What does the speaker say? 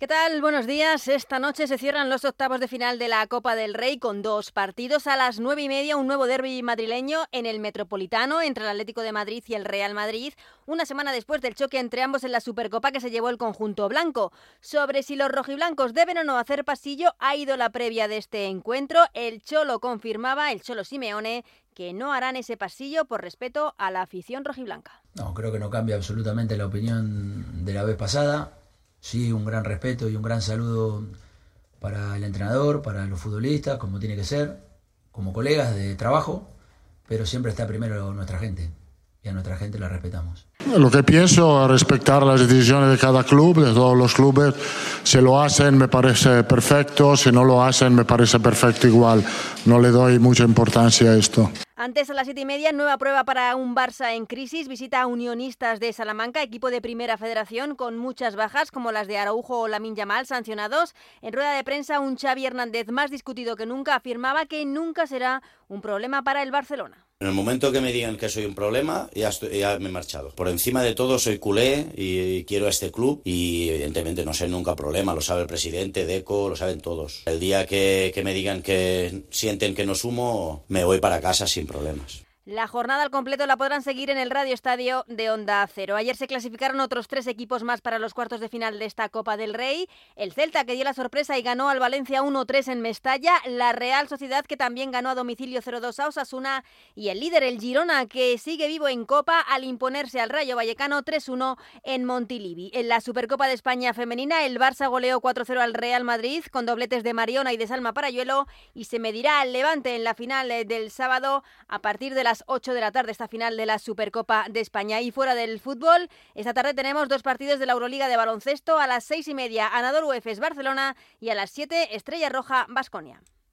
¿Qué tal? Buenos días. Esta noche se cierran los octavos de final de la Copa del Rey con dos partidos. A las nueve y media, un nuevo derby madrileño en el Metropolitano entre el Atlético de Madrid y el Real Madrid, una semana después del choque entre ambos en la Supercopa que se llevó el conjunto blanco. Sobre si los rojiblancos deben o no hacer pasillo, ha ido la previa de este encuentro. El Cholo confirmaba, el Cholo Simeone, que no harán ese pasillo por respeto a la afición rojiblanca. No, creo que no cambia absolutamente la opinión de la vez pasada sí, un gran respeto y un gran saludo para el entrenador, para los futbolistas, como tiene que ser, como colegas de trabajo, pero siempre está primero nuestra gente y a nuestra gente la respetamos. Lo que pienso es respetar las decisiones de cada club, de todos los clubes. Si lo hacen me parece perfecto, si no lo hacen me parece perfecto igual. No le doy mucha importancia a esto. Antes a las siete y media, nueva prueba para un Barça en crisis. Visita a Unionistas de Salamanca, equipo de primera federación con muchas bajas como las de Araujo o Lamin Yamal, sancionados. En rueda de prensa, un Xavi Hernández más discutido que nunca afirmaba que nunca será un problema para el Barcelona. En el momento que me digan que soy un problema, ya, ya me he marchado. Por encima de todo, soy culé y quiero a este club y evidentemente no sé nunca problema, lo sabe el presidente, Deco, lo saben todos. El día que, que me digan que sienten que no sumo, me voy para casa sin problemas. La jornada al completo la podrán seguir en el Radio Estadio de Onda Cero. Ayer se clasificaron otros tres equipos más para los cuartos de final de esta Copa del Rey. El Celta, que dio la sorpresa y ganó al Valencia 1-3 en Mestalla. La Real Sociedad, que también ganó a domicilio 0-2 a Osasuna. Y el líder, el Girona, que sigue vivo en Copa al imponerse al Rayo Vallecano 3-1 en Montilivi. En la Supercopa de España femenina, el Barça goleó 4-0 al Real Madrid con dobletes de Mariona y de Salma Parayuelo. Y se medirá al Levante en la final del sábado a partir de las 8 de la tarde, esta final de la Supercopa de España. Y fuera del fútbol, esta tarde tenemos dos partidos de la Euroliga de baloncesto. A las seis y media, Anadolu Efes Barcelona y a las 7, Estrella Roja Basconia.